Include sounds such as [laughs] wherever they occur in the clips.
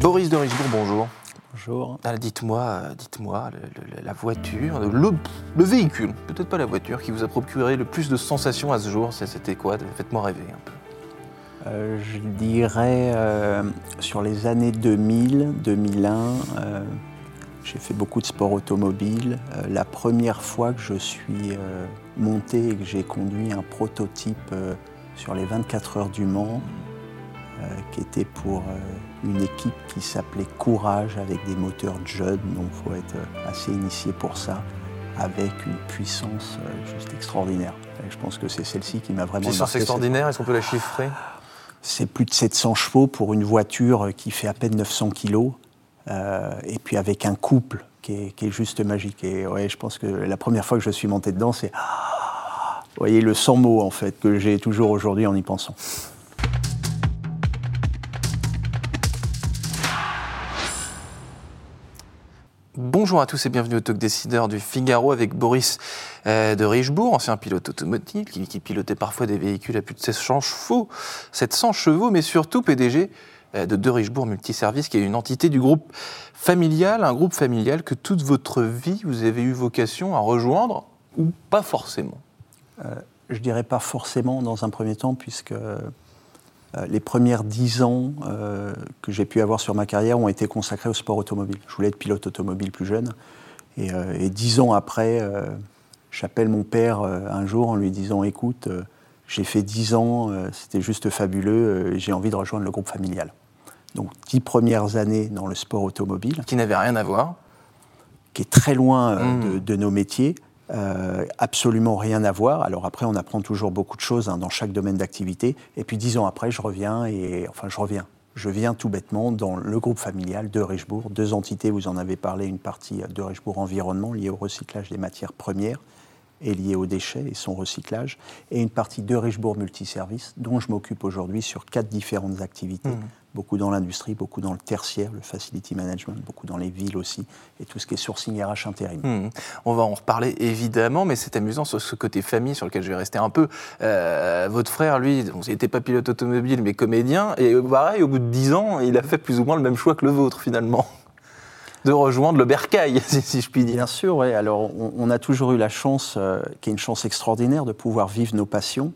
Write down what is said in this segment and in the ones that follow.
Boris de Richebourg, bonjour. Bonjour. Ah, dites-moi, euh, dites-moi, la voiture, le, le véhicule, peut-être pas la voiture, qui vous a procuré le plus de sensations à ce jour, c'est- c'était quoi? Faites-moi rêver un peu. Euh, je dirais euh, sur les années 2000, 2001, euh, j'ai fait beaucoup de sport automobile. Euh, la première fois que je suis euh, monté et que j'ai conduit un prototype euh, sur les 24 heures du Mans, euh, qui était pour euh, une équipe qui s'appelait Courage avec des moteurs Judd, donc il faut être euh, assez initié pour ça, avec une puissance euh, juste extraordinaire. Je pense que c'est celle-ci qui m'a vraiment Puissance extraordinaire, est-ce qu'on peut la chiffrer? C'est plus de 700 chevaux pour une voiture qui fait à peine 900 kilos. euh, et puis avec un couple qui est, qui est juste magique. Et ouais, je pense que la première fois que je suis monté dedans, c'est. Ah Vous voyez, le sans mots, en fait, que j'ai toujours aujourd'hui en y pensant. Bonjour à tous et bienvenue au Talk Décideur du Figaro avec Boris euh, de Richebourg, ancien pilote automobile qui, pilotait parfois des véhicules à plus de 700 chevaux, 700 chevaux, mais surtout PDG euh, de De Richebourg Multiservice, qui est une entité du groupe familial, un groupe familial que toute votre vie vous avez eu vocation à rejoindre ou pas forcément? Je dirais pas forcément dans un premier temps, puisque euh, les premières dix ans euh, que j'ai pu avoir sur ma carrière ont été consacrés au sport automobile. Je voulais être pilote automobile plus jeune. Et, euh, et dix ans après, euh, j'appelle mon père euh, un jour en lui disant Écoute, euh, j'ai fait dix ans, euh, c'était juste fabuleux, euh, j'ai envie de rejoindre le groupe familial. Donc, dix premières années dans le sport automobile Qui n'avait rien à voir. qui est très loin euh, Mm. de, de nos métiers, euh, absolument rien à voir. Alors après, on apprend toujours beaucoup de choses hein, dans chaque domaine d'activité. Et puis dix ans après, je reviens et enfin, je reviens. Je viens tout bêtement dans le groupe familial de Richebourg, deux entités. Vous en avez parlé, une partie de Richebourg Environnement liée au recyclage des matières premières et liée aux déchets et son recyclage, et une partie de Richebourg Multiservice, dont je m'occupe aujourd'hui sur quatre différentes activités, Mhm. beaucoup dans l'industrie, beaucoup dans le tertiaire, le facility management, beaucoup dans les villes aussi, et tout ce qui est sourcing RH intérim. Hmm. On va en reparler évidemment, mais c'est amusant sur ce côté famille sur lequel je vais rester un peu. Euh, votre frère, lui, bon, il n'était pas pilote automobile, mais comédien, et pareil, au bout de 10 ans, il a fait plus ou moins le même choix que le vôtre finalement, de rejoindre le bercail, [laughs] si, je puis dire. Bien sûr, oui. Alors, on, a toujours eu la chance, euh, qui est une chance extraordinaire, de pouvoir vivre nos passions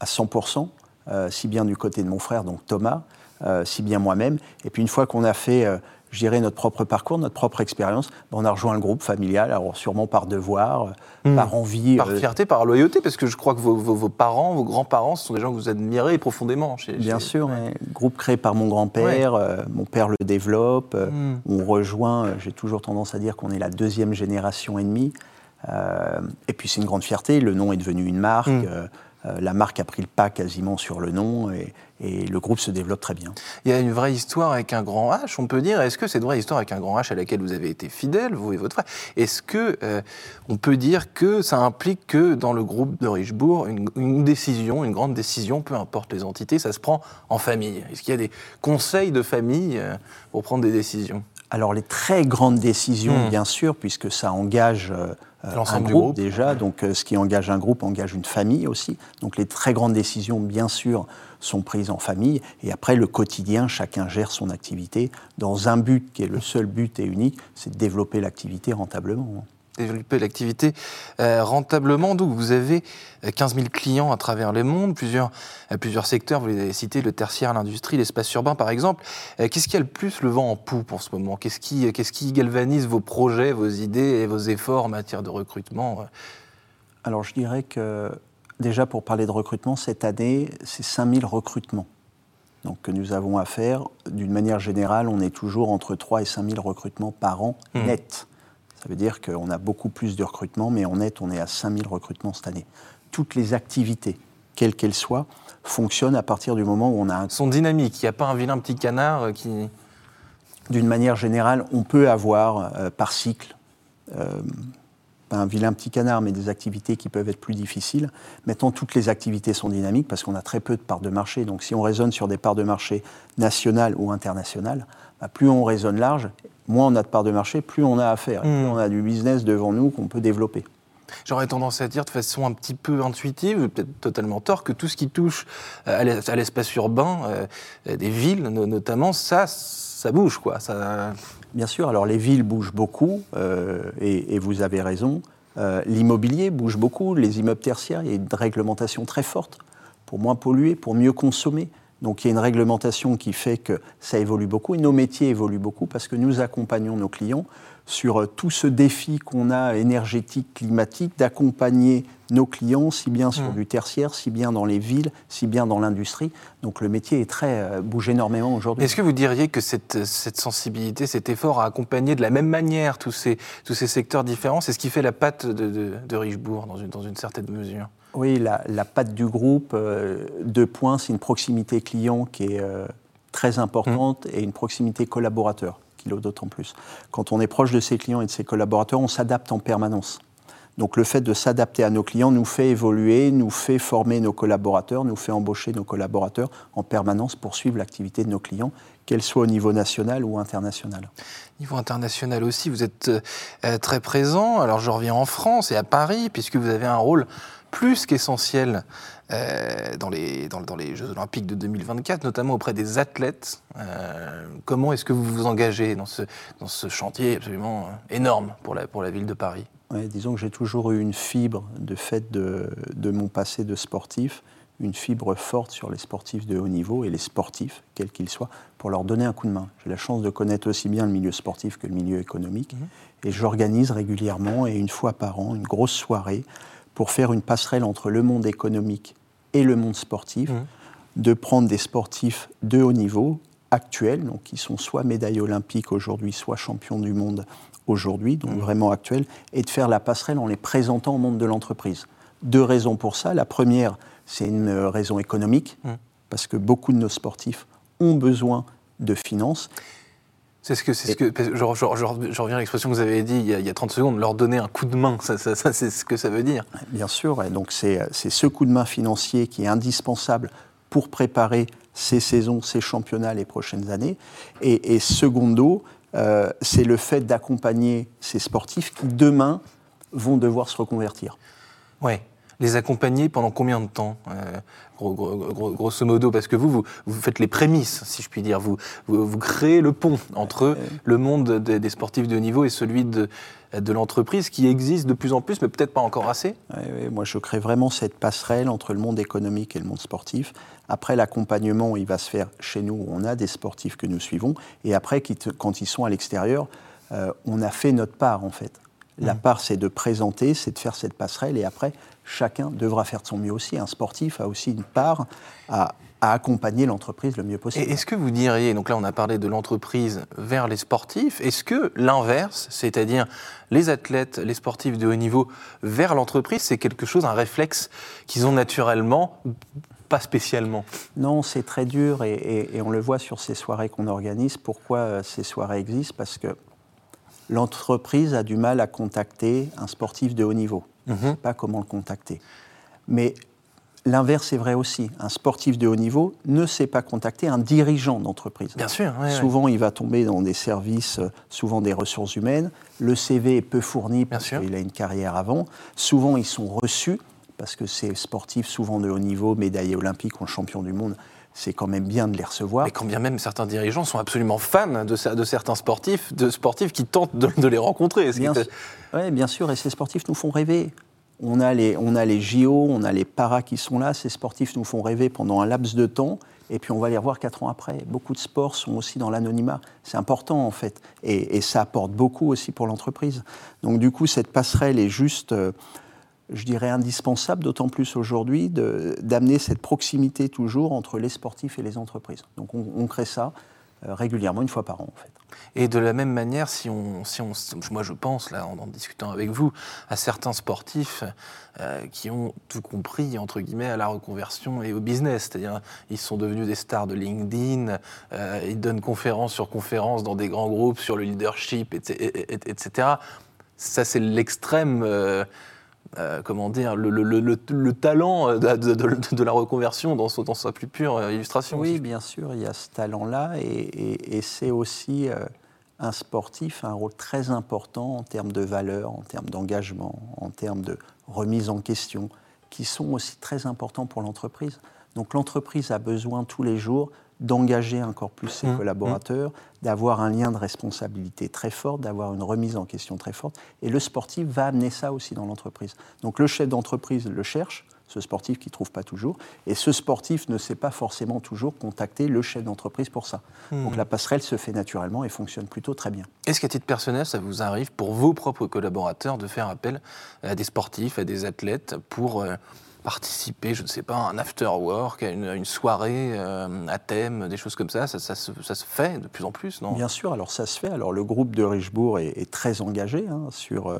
à 100%, euh, si bien du côté de mon frère, donc Thomas, euh, si bien moi-même. Et puis, une fois qu'on a fait, je dirais, notre propre parcours, notre propre expérience, on a rejoint le groupe familial, alors sûrement par devoir, euh, Hmm. par envie. Par euh, fierté, par loyauté, parce que je crois que vos, vos- vos parents, vos grands-parents, ce sont des gens que vous admirez profondément. Chez, Bien chez- sûr, hein. groupe créé par mon grand-père, euh, mon père le développe, euh, Hmm. on rejoint, euh, j'ai toujours tendance à dire qu'on est la deuxième génération et demie, Euh, et puis c'est une grande fierté, le nom est devenu une marque, Mm. Euh, la marque a pris le pas quasiment sur le nom, et, le groupe se développe très bien. Il y a une vraie histoire avec un grand H, on peut dire. Est-ce que cette vraie histoire avec un grand H à laquelle vous avez été fidèle, vous et votre frère, est-ce que euh, on peut dire que ça implique que dans le groupe de Richebourg, une, une décision, une grande décision, peu importe les entités, ça se prend en famille? Est-ce qu'il y a des conseils de famille euh, pour prendre des décisions? Alors les très grandes décisions, Mm. bien sûr, puisque ça engage euh, euh, un groupe. déjà, donc euh, ce qui engage un groupe engage une famille aussi. Donc les très grandes décisions, bien sûr, sont prises en famille. Et après, le quotidien, chacun gère son activité dans un but qui est le seul but et unique, c'est de développer l'activité rentablement. Développer l'activité euh, rentablement. Donc vous avez euh, 15 000 clients à travers le monde, plusieurs, euh, plusieurs secteurs, vous les avez cités, le tertiaire, l'industrie, l'espace urbain par exemple. Euh, Qu'est-ce qui a le plus le vent en poupe en ce moment? Qu'est-ce qui, qu'est-ce qui galvanise vos projets, vos idées et vos efforts en matière de recrutement euh? Alors je dirais que déjà pour parler de recrutement, cette année, c'est 5000 recrutements donc, que nous avons à faire. D'une manière générale, on est toujours entre 3 et 5000 recrutements par an Hmm. net. Ça veut dire qu'on a beaucoup plus de recrutements, mais en net, on est à 5000 recrutements cette année. Toutes les activités quelle qu'elle soit, fonctionne à partir du moment où on a un... Sont dynamiques, il n'y a pas un vilain petit canard euh, qui... D'une manière générale, on peut avoir euh, par cycle, euh, pas un vilain petit canard, mais des activités qui peuvent être plus difficiles. Maintenant, toutes les activités sont dynamiques parce qu'on a très peu de parts de marché. Donc si on raisonne sur des parts de marché nationales ou internationales, bah, plus on raisonne large, moins on a de parts de marché, plus on a à faire, et plus Mmh. on a du business devant nous qu'on peut développer. J'aurais tendance à dire de façon un petit peu intuitive, peut-être totalement tort, que tout ce qui touche euh, à l'es- à l'espace urbain, euh, des villes no- notamment, ça, ça bouge, quoi. Ça... Bien sûr, alors les villes bougent beaucoup, euh, et, et vous avez raison. Euh, L'immobilier bouge beaucoup, les immeubles tertiaires, il y a une réglementation très forte pour moins polluer, pour mieux consommer. Donc il y a une réglementation qui fait que ça évolue beaucoup, et nos métiers évoluent beaucoup parce que nous accompagnons nos clients sur euh, tout ce défi qu'on a énergétique, climatique, d'accompagner nos clients, si bien sur Mm. du tertiaire, si bien dans les villes, si bien dans l'industrie. Donc le métier est très, euh, bouge énormément aujourd'hui. Est-ce que vous diriez que cette, cette sensibilité, cet effort à accompagner de la même manière tous ces, tous ces secteurs différents, c'est ce qui fait la patte de, de, de Richebourg dans une, dans une certaine mesure? Oui, la, la patte du groupe, euh, deux points, c'est une proximité client qui est euh, très importante et une proximité collaborateur, d'autant plus. Quand on est proche de ses clients et de ses collaborateurs, on s'adapte en permanence. Donc le fait de s'adapter à nos clients nous fait évoluer, nous fait former nos collaborateurs, nous fait embaucher nos collaborateurs en permanence pour suivre l'activité de nos clients, qu'elle soit au niveau national ou international. Niveau international aussi, vous êtes euh, très présent. Alors je reviens en France et à Paris, puisque vous avez un rôle plus qu'essentiel euh, dans, les, dans, dans les Jeux Olympiques de 2024, notamment auprès des athlètes. Euh, comment est-ce que vous vous engagez dans ce, dans ce chantier absolument euh, énorme pour la, pour la ville de Paris? Ouais, disons que j'ai toujours eu une fibre de fait de, de mon passé de sportif, une fibre forte sur les sportifs de haut niveau et les sportifs, quels qu'ils soient, pour leur donner un coup de main. J'ai la chance de connaître aussi bien le milieu sportif que le milieu économique. Et j'organise régulièrement et une fois par an une grosse soirée pour faire une passerelle entre le monde économique et le monde sportif, Mhm. de prendre des sportifs de haut niveau actuels, donc qui sont soit médailles olympiques aujourd'hui, soit champions du monde aujourd'hui, donc vraiment actuels, et de faire la passerelle en les présentant au monde de l'entreprise. Deux raisons pour ça. La première, c'est une euh, raison économique, Mhm. parce que beaucoup de nos sportifs ont besoin de finances. C'est ce que, c'est ce que, je, je- je- je reviens à l'expression que vous avez dit il y, a, il y a 30 secondes, leur donner un coup de main, ça, ça- ça, c'est ce que ça veut dire. Bien sûr, et donc c'est c'est ce coup de main financier qui est indispensable pour préparer ces saisons, ces championnats les prochaines années. Et, et secondo, euh, c'est le fait d'accompagner ces sportifs qui demain vont devoir se reconvertir. Ouais. Les accompagner pendant combien de temps euh, gros- gros- gros- Grosso modo, parce que vous, vous, vous faites les prémices, si je puis dire. Vous, vous, vous créez le pont entre le monde des, des sportifs de haut niveau et celui de, de l'entreprise qui existe de plus en plus, mais peut-être pas encore assez. Ouais, moi, je crée vraiment cette passerelle entre le monde économique et le monde sportif. Après, l'accompagnement, il va se faire chez nous, où on a des sportifs que nous suivons. Et après, quand ils sont à l'extérieur, euh, on a fait notre part, en fait. La part, c'est de présenter, c'est de faire cette passerelle. Et après, chacun devra faire de son mieux aussi. Un sportif a aussi une part à, à accompagner l'entreprise le mieux possible. Est-ce que vous diriez, donc là on a parlé de l'entreprise vers les sportifs, est-ce que l'inverse, c'est-à-dire les athlètes, les sportifs de haut niveau vers l'entreprise, c'est quelque chose, un réflexe qu'ils ont naturellement pas spécialement? Non, c'est très dur et, et- et on le voit sur ces soirées qu'on organise. Pourquoi euh, ces soirées existent? Parce que l'entreprise a du mal à contacter un sportif de haut niveau. Mhm. ne sait pas comment le contacter. Mais l'inverse est vrai aussi. Un sportif de haut niveau ne sait pas contacter un dirigeant d'entreprise. Bien sûr, ouais, ouais. Souvent, il va tomber dans des services, euh, souvent des ressources humaines. Le CV est peu fourni parce qu'il a une carrière avant. Souvent, ils sont reçus parce que ces sportifs, souvent de haut niveau, médaillés olympiques ou champions du monde, c'est quand même bien de les recevoir. Mais quand bien même certains dirigeants sont absolument fans de, cer- de certains sportifs, de sportifs qui tentent de, de les rencontrer. Bien, sûr. Ouais, bien sûr, et ces sportifs nous font rêver. On a, les, on a les JO, on a les paras qui sont là, ces sportifs nous font rêver pendant un laps de temps, et puis on va les revoir quatre ans après. Beaucoup de sports sont aussi dans l'anonymat. C'est important en fait, et, et ça apporte beaucoup aussi pour l'entreprise. Donc du coup, cette passerelle est juste, euh, je dirais, indispensable, d'autant plus aujourd'hui, d'amener cette proximité toujours entre les sportifs et les entreprises. Donc on, crée ça. euh, régulièrement, une fois par an en fait. Et de la même manière, si on, si on, moi je pense, là, en, en discutant avec vous, à certains sportifs euh, qui ont tout compris, entre guillemets, à la reconversion et au business. C'est-à-dire, ils sont devenus des stars de LinkedIn, euh, ils donnent conférence sur conférence dans des grands groupes sur le leadership, etc. Ça, c'est l'extrême. Euh, comment dire, le, le, le, le talent de, de, de, la reconversion dans, dans, sa plus pure illustration. Oui, bien sûr, il y a ce talent-là, et, et, et c'est aussi euh, un sportif un rôle très important en termes de valeur, en termes d'engagement, en termes de remise en question, qui sont aussi très importants pour l'entreprise. Donc l'entreprise a besoin tous les jours d'engager encore plus ses mmh, collaborateurs, mmh. d'avoir un lien de responsabilité très fort, d'avoir une remise en question très forte. Et le sportif va amener ça aussi dans l'entreprise. Donc le chef d'entreprise le cherche, ce sportif qui ne trouve pas toujours, et ce sportif ne sait pas forcément toujours contacter le chef d'entreprise pour ça. Mmh. Donc la passerelle se fait naturellement et fonctionne plutôt très bien. Est-ce qu'à titre personnel, ça vous arrive pour vos propres collaborateurs de faire appel à des sportifs, à des athlètes pour... Euh participer, je ne sais pas, à un after work, à une, à une soirée euh, à thème, des choses comme ça ça, ça, se, ça, se, fait de plus en plus, non? Bien sûr, alors ça se fait. Alors le groupe de Richebourg est, est très engagé hein, sur, euh,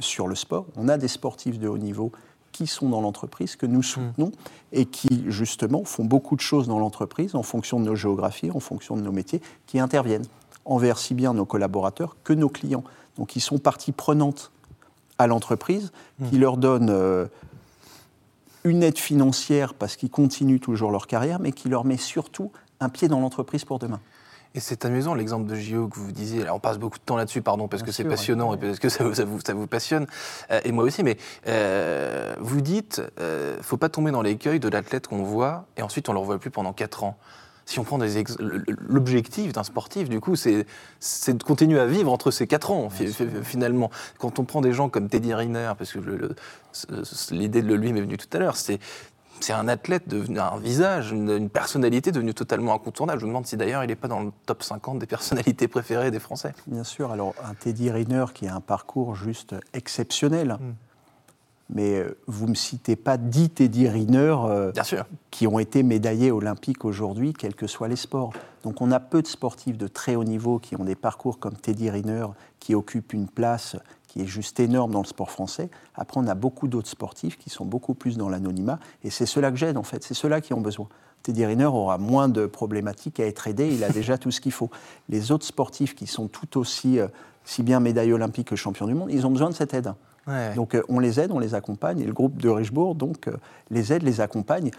sur le sport. On a des sportifs de haut niveau qui sont dans l'entreprise, que nous soutenons, mmh. et qui justement font beaucoup de choses dans l'entreprise en fonction de nos géographies, en fonction de nos métiers, qui interviennent envers si bien nos collaborateurs que nos clients. Donc ils sont partie prenante à l'entreprise, mmh. qui leur donne... Euh, une aide financière parce qu'ils continuent toujours leur carrière, mais qui leur met surtout un pied dans l'entreprise pour demain. Et c'est amusant l'exemple de JO que vous disiez. Alors on passe beaucoup de temps là-dessus, pardon, parce Bien que c'est passionnant et parce que ça, ça, vous, ça vous, passionne, euh, et moi aussi. Mais euh, vous dites, euh, faut pas tomber dans l'écueil de l'athlète qu'on voit et ensuite on le revoit plus pendant 4 ans si on prend l'objectif d'un sportif, du coup, c'est de continuer à vivre entre ces quatre ans, finalement. Quand on prend des gens comme Teddy Riner, parce que l'idée de lui m'est venue tout à l'heure, c'est c'est un athlète devenu un visage, une, une, personnalité devenue totalement incontournable. Je me demande si d'ailleurs il n'est pas dans le top 50 des personnalités préférées des Français. Bien sûr. Alors un Teddy Riner qui a un parcours juste exceptionnel. Mm mais euh, vous ne me citez pas 10 Teddy Riner euh, qui ont été médaillés olympiques aujourd'hui, quels que soient les sports. Donc on a peu de sportifs de très haut niveau qui ont des parcours comme Teddy Riner, qui occupent une place qui est juste énorme dans le sport français. Après, on a beaucoup d'autres sportifs qui sont beaucoup plus dans l'anonymat, et c'est cela que j'aide en fait, c'est ceux-là qui ont besoin. Teddy Riner aura moins de problématiques à être aidé, il a déjà tout ce qu'il faut. Les autres sportifs qui sont tout aussi, euh, si bien médaillés olympiques que champions du monde, ils ont besoin de cette aide. Ouais. Donc euh, on les aide, on les accompagne, et le groupe de Richebourg donc, euh, les aide, les accompagne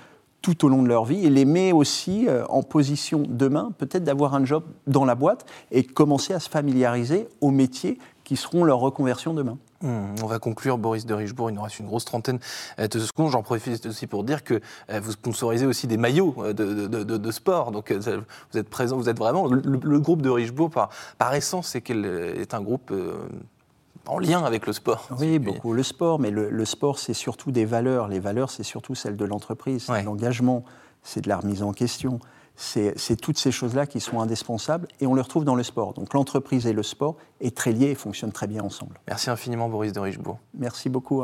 tout au long de leur vie et les met aussi euh, en position demain peut-être d'avoir un job dans la boîte et commencer à se familiariser aux métiers qui seront leur reconversion demain. Mmh, on va conclure, Boris de Richebourg. Il nous reste une grosse trentaine de secondes. J'en profite aussi pour dire que vous sponsorisez aussi des maillots de, de, de, de sport. Donc vous êtes présent, vous êtes vraiment. Le, le groupe de Richebourg, par, par essence, c'est qu'elle est un groupe en lien avec le sport. Oui, beaucoup le sport, mais le, le sport, c'est surtout des valeurs. Les valeurs, c'est surtout celles de l'entreprise, c'est ouais. l'engagement, c'est de la remise en question. C'est toutes ces choses-là qui sont indispensables et on les retrouve dans le sport. Donc l'entreprise et le sport est très liés et fonctionnent très bien ensemble. Merci infiniment Boris de Richebourg. Merci beaucoup.